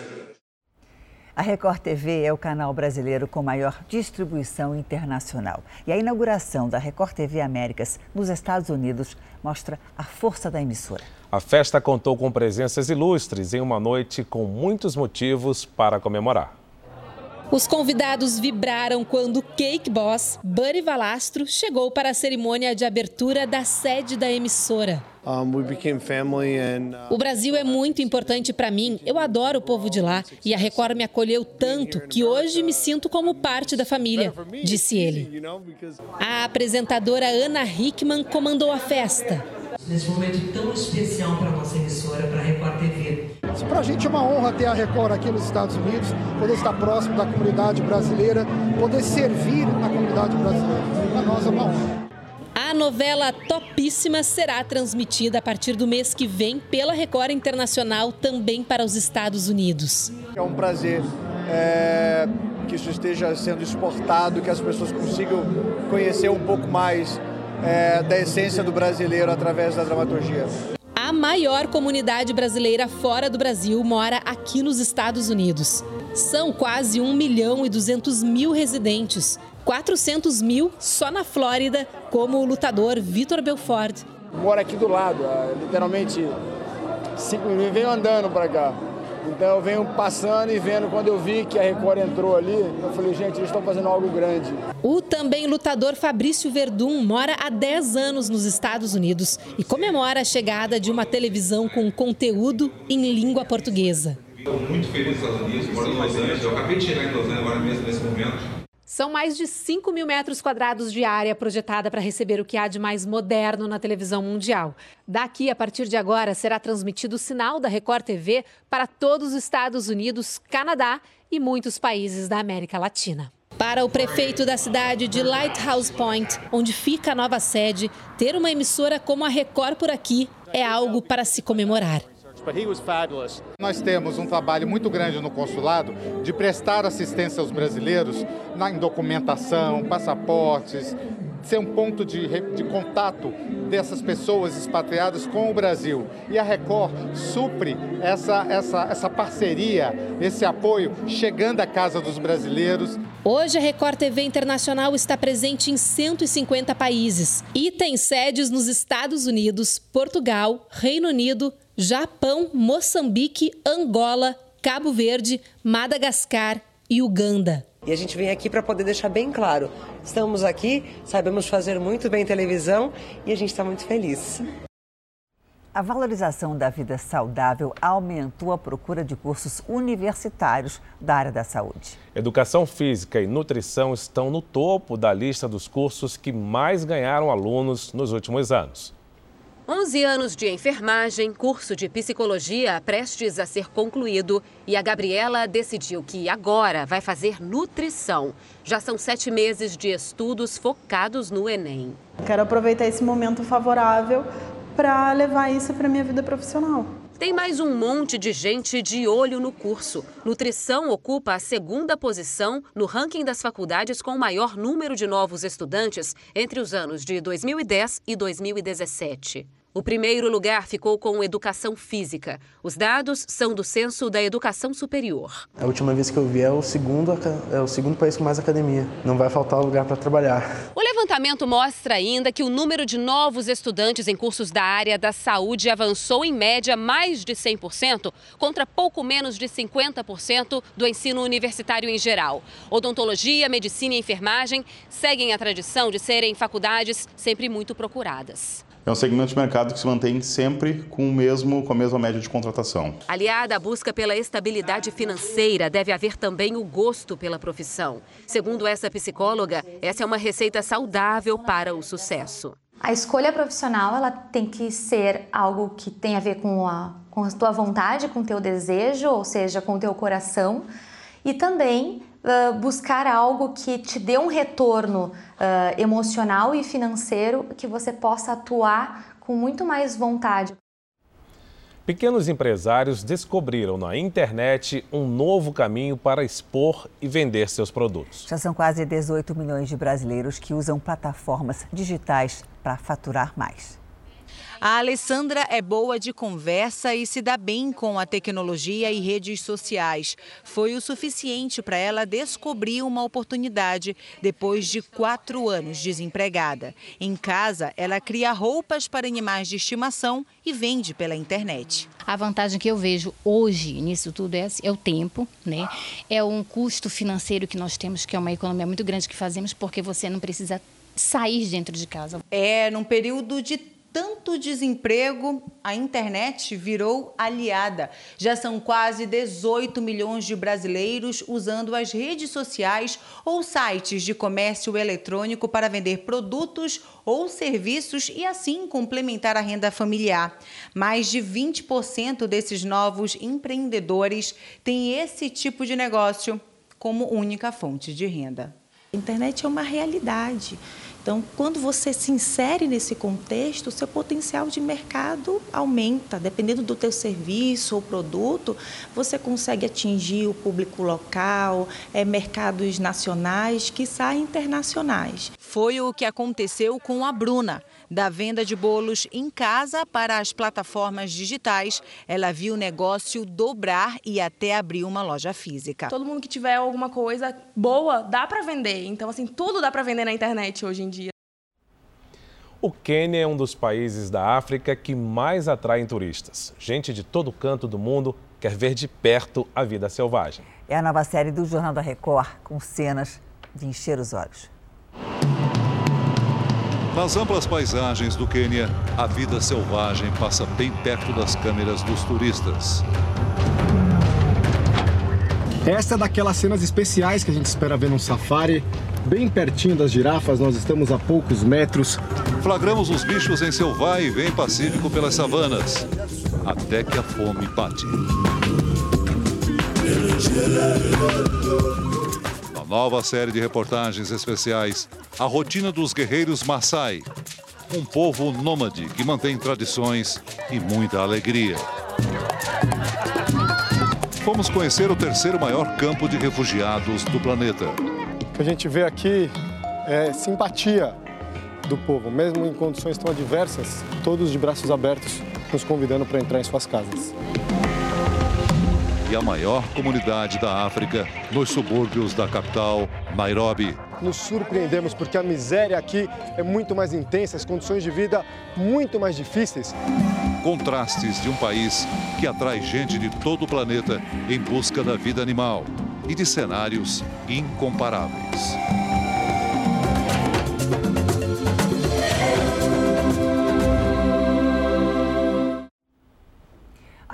A Record TV é o canal brasileiro com maior distribuição internacional. E a inauguração da Record TV Américas nos Estados Unidos mostra a força da emissora. A festa contou com presenças ilustres em uma noite com muitos motivos para comemorar. Os convidados vibraram quando o Cake Boss, Buddy Valastro, chegou para a cerimônia de abertura da sede da emissora. O Brasil é muito importante para mim. Eu adoro o povo de lá e a Record me acolheu tanto que hoje me sinto como parte da família, disse ele. A apresentadora Ana Hickman comandou a festa. Nesse momento tão especial para a nossa emissora, para a Record TV. Para a gente é uma honra ter a Record aqui nos Estados Unidos, poder estar próximo da comunidade brasileira, poder servir a comunidade brasileira. Para nós é uma honra. A novela Topíssima será transmitida a partir do mês que vem pela Record Internacional também para os Estados Unidos. É um prazer é, que isso esteja sendo exportado, que as pessoas consigam conhecer um pouco mais é, da essência do brasileiro através da dramaturgia. A maior comunidade brasileira fora do Brasil mora aqui nos Estados Unidos. São quase 1 milhão e 200 mil residentes, 400 mil só na Flórida, como o lutador Vitor Belfort. Mora aqui do lado, literalmente cinco, veio andando para cá. Então eu venho passando e vendo, quando eu vi que a Record entrou ali, eu falei, gente, eles estão fazendo algo grande. O também lutador Fabrício Verdun mora há 10 anos nos Estados Unidos e comemora a chegada de uma televisão com conteúdo em língua portuguesa. Estou muito feliz nos Estados Unidos, moro em Los Angeles, eu acabei de chegar em Los Angeles agora mesmo, nesse momento. São mais de 5 mil metros quadrados de área projetada para receber o que há de mais moderno na televisão mundial. Daqui, a partir de agora, será transmitido o sinal da Record TV para todos os Estados Unidos, Canadá e muitos países da América Latina. Para o prefeito da cidade de Lighthouse Point, onde fica a nova sede, ter uma emissora como a Record por aqui é algo para se comemorar. Nós temos um trabalho muito grande no consulado de prestar assistência aos brasileiros na documentação, passaportes, ser um ponto de, de contato dessas pessoas expatriadas com o Brasil. E a Record supre essa, essa, essa parceria, esse apoio, chegando à casa dos brasileiros. Hoje, a Record TV Internacional está presente em 150 países e tem sedes nos Estados Unidos, Portugal, Reino Unido, Japão, Moçambique, Angola, Cabo Verde, Madagascar e Uganda. E a gente vem aqui para poder deixar bem claro: estamos aqui, sabemos fazer muito bem televisão e a gente está muito feliz. A valorização da vida saudável aumentou a procura de cursos universitários da área da saúde. Educação física e nutrição estão no topo da lista dos cursos que mais ganharam alunos nos últimos anos. 11 anos de enfermagem, curso de psicologia prestes a ser concluído e a Gabriela decidiu que agora vai fazer nutrição. Já são sete meses de estudos focados no Enem. Quero aproveitar esse momento favorável para levar isso para minha vida profissional. Tem mais um monte de gente de olho no curso. Nutrição ocupa a segunda posição no ranking das faculdades com o maior número de novos estudantes entre os anos de 2010 e 2017. O primeiro lugar ficou com educação física. Os dados são do Censo da Educação Superior. A última vez que eu vi é o segundo, é o segundo país com mais academia. Não vai faltar lugar para trabalhar. O levantamento mostra ainda que o número de novos estudantes em cursos da área da saúde avançou em média mais de 100%, contra pouco menos de 50% do ensino universitário em geral. Odontologia, medicina e enfermagem seguem a tradição de serem faculdades sempre muito procuradas. É um segmento de mercado que se mantém sempre com, o mesmo, com a mesma média de contratação. Aliada à busca pela estabilidade financeira, deve haver também o gosto pela profissão. Segundo essa psicóloga, essa é uma receita saudável para o sucesso. A escolha profissional ela tem que ser algo que tem a ver com a, com a tua vontade, com o teu desejo, ou seja, com o teu coração, e também uh, buscar algo que te dê um retorno uh, emocional e financeiro que você possa atuar com muito mais vontade. Pequenos empresários descobriram na internet um novo caminho para expor e vender seus produtos. Já são quase 18 milhões de brasileiros que usam plataformas digitais para faturar mais. A Alessandra é boa de conversa e se dá bem com a tecnologia e redes sociais. Foi o suficiente para ela descobrir uma oportunidade depois de quatro anos desempregada. Em casa, ela cria roupas para animais de estimação e vende pela internet. A vantagem que eu vejo hoje nisso tudo é, é o tempo, né? É um custo financeiro que nós temos, que é uma economia muito grande que fazemos, porque você não precisa sair dentro de casa. É, num período de tanto desemprego, a internet virou aliada. Já são quase 18 milhões de brasileiros usando as redes sociais ou sites de comércio eletrônico para vender produtos ou serviços e assim complementar a renda familiar. Mais de 20% desses novos empreendedores têm esse tipo de negócio como única fonte de renda. A internet é uma realidade. Então, quando você se insere nesse contexto, seu potencial de mercado aumenta. Dependendo do teu serviço ou produto, você consegue atingir o público local, é, mercados nacionais, quiçá internacionais. Foi o que aconteceu com a Bruna. Da venda de bolos em casa para as plataformas digitais, ela viu o negócio dobrar e até abrir uma loja física. Todo mundo que tiver alguma coisa boa, dá para vender. Então, assim, tudo dá para vender na internet hoje em dia. O Quênia é um dos países da África que mais atraem turistas. Gente de todo canto do mundo quer ver de perto a vida selvagem. É a nova série do Jornal da Record, com cenas de encher os olhos. Nas amplas paisagens do Quênia, a vida selvagem passa bem perto das câmeras dos turistas. Esta é daquelas cenas especiais que a gente espera ver num safari. Bem pertinho das girafas, nós estamos a poucos metros. Flagramos os bichos em seu vai e vem pacífico pelas savanas, até que a fome bate. Nova série de reportagens especiais, a rotina dos guerreiros Maasai, um povo nômade que mantém tradições e muita alegria. Fomos conhecer o terceiro maior campo de refugiados do planeta. O que a gente vê aqui é simpatia do povo, mesmo em condições tão adversas, todos de braços abertos, nos convidando para entrar em suas casas. E a maior comunidade da África, nos subúrbios da capital, Nairobi. Nos surpreendemos porque a miséria aqui é muito mais intensa, as condições de vida muito mais difíceis. Contrastes de um país que atrai gente de todo o planeta em busca da vida animal e de cenários incomparáveis.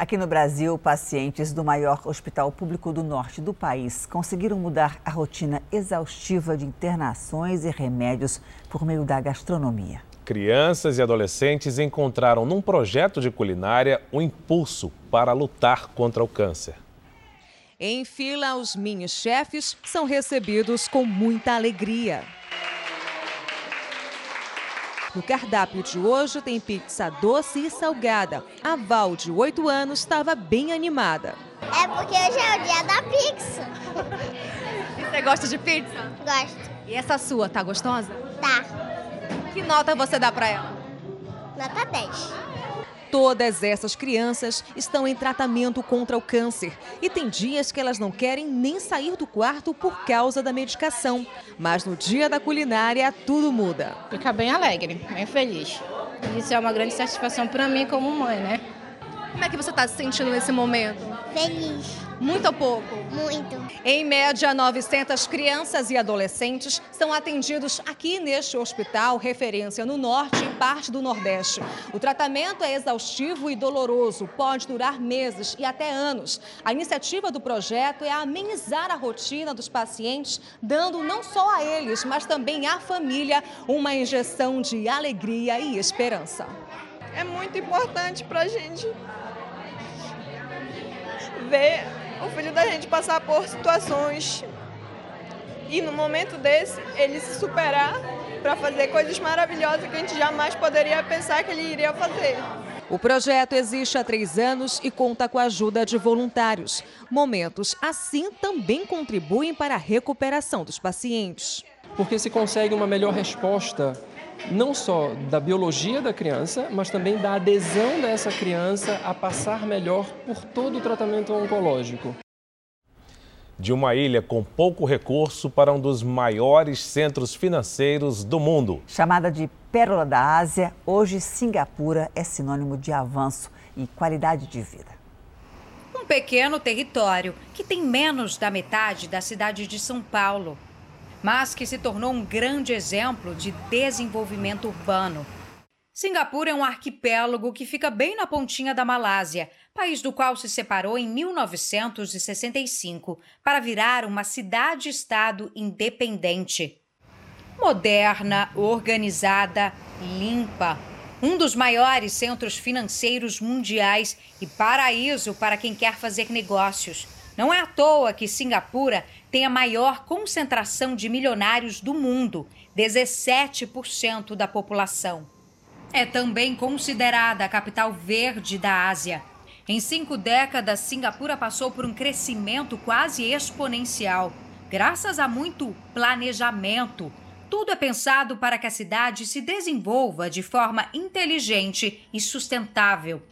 Aqui no Brasil, pacientes do maior hospital público do norte do país conseguiram mudar a rotina exaustiva de internações e remédios por meio da gastronomia. Crianças e adolescentes encontraram num projeto de culinária um impulso para lutar contra o câncer. Em fila, os mini-chefes são recebidos com muita alegria. No cardápio de hoje tem pizza doce e salgada. A Val, de 8 anos, estava bem animada. É porque hoje é o dia da pizza. Você gosta de pizza? Gosto. E essa sua, tá gostosa? Tá. Que nota você dá pra ela? Nota 10. Todas essas crianças estão em tratamento contra o câncer e tem dias que elas não querem nem sair do quarto por causa da medicação. Mas no dia da culinária, tudo muda. Fica bem alegre, bem feliz. Isso é uma grande satisfação para mim como mãe, né? Como é que você está se sentindo nesse momento? Feliz. Muito ou pouco? Muito. Em média, 900 crianças e adolescentes são atendidos aqui neste hospital, referência no norte e parte do nordeste. O tratamento é exaustivo e doloroso, pode durar meses e até anos. A iniciativa do projeto é amenizar a rotina dos pacientes, dando não só a eles, mas também à família uma injeção de alegria e esperança. É muito importante para a gente ver o filho da gente passar por situações e no momento desse ele se superar para fazer coisas maravilhosas que a gente jamais poderia pensar que ele iria fazer. O projeto existe há três anos e conta com a ajuda de voluntários. Momentos assim também contribuem para a recuperação dos pacientes. Porque se consegue uma melhor resposta não só da biologia da criança, mas também da adesão dessa criança a passar melhor por todo o tratamento oncológico. De uma ilha com pouco recurso para um dos maiores centros financeiros do mundo. Chamada de Pérola da Ásia, hoje Singapura é sinônimo de avanço e qualidade de vida. Um pequeno território que tem menos da metade da cidade de São Paulo mas que se tornou um grande exemplo de desenvolvimento urbano. Singapura é um arquipélago que fica bem na pontinha da Malásia, país do qual se separou em 1965 para virar uma cidade-estado independente. Moderna, organizada, limpa, um dos maiores centros financeiros mundiais e paraíso para quem quer fazer negócios. Não é à toa que Singapura tem a maior concentração de milionários do mundo, 17% da população. É também considerada a capital verde da Ásia. Em cinco décadas, Singapura passou por um crescimento quase exponencial, graças a muito planejamento. Tudo é pensado para que a cidade se desenvolva de forma inteligente e sustentável.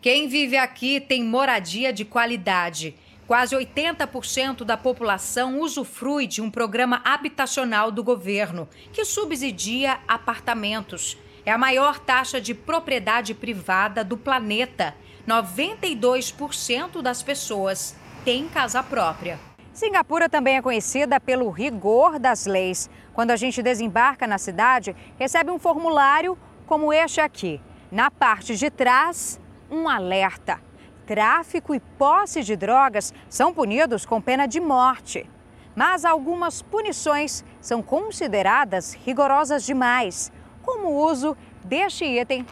Quem vive aqui tem moradia de qualidade Quase 80% da população usufrui de um programa habitacional do governo, que subsidia apartamentos. é a maior taxa de propriedade privada do planeta. 92% das pessoas têm casa própria. Singapura também é conhecida pelo rigor das leis. Quando a gente desembarca na cidade, recebe um formulário como este aqui. Na parte de trás, um alerta. Tráfico e posse de drogas são punidos com pena de morte. Mas algumas punições são consideradas rigorosas demais, como o uso deste item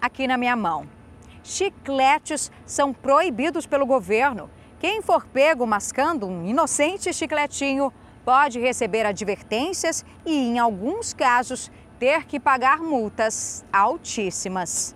aqui na minha mão. Chicletes são proibidos pelo governo. Quem for pego mascando um inocente chicletinho pode receber advertências e, em alguns casos, ter que pagar multas altíssimas.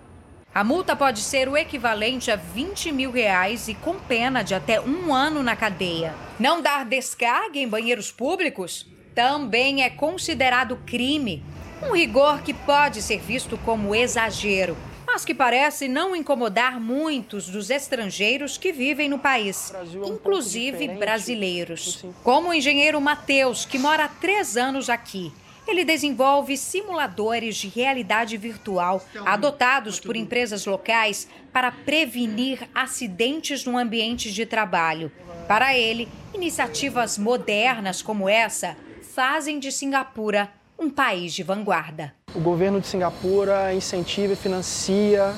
A multa pode ser o equivalente a 20 mil reais e com pena de até um ano na cadeia. Não dar descarga em banheiros públicos também é considerado crime. Um rigor que pode ser visto como exagero, mas que parece não incomodar muitos dos estrangeiros que vivem no país, inclusive brasileiros. Como o engenheiro Matheus, que mora há três anos aqui. Ele desenvolve simuladores de realidade virtual adotados por empresas locais para prevenir acidentes no ambiente de trabalho. Para ele, iniciativas modernas como essa fazem de Singapura um país de vanguarda. O governo de Singapura incentiva e financia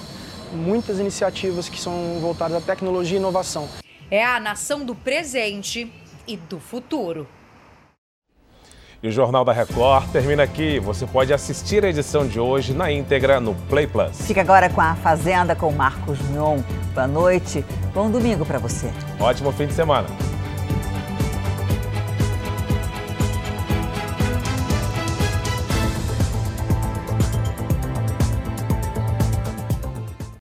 muitas iniciativas que são voltadas à tecnologia e inovação. É a nação do presente e do futuro. E o Jornal da Record termina aqui. Você pode assistir a edição de hoje na íntegra no Play Plus. Fica agora com a Fazenda com Marcos Mion. Boa noite, bom domingo para você. Ótimo fim de semana.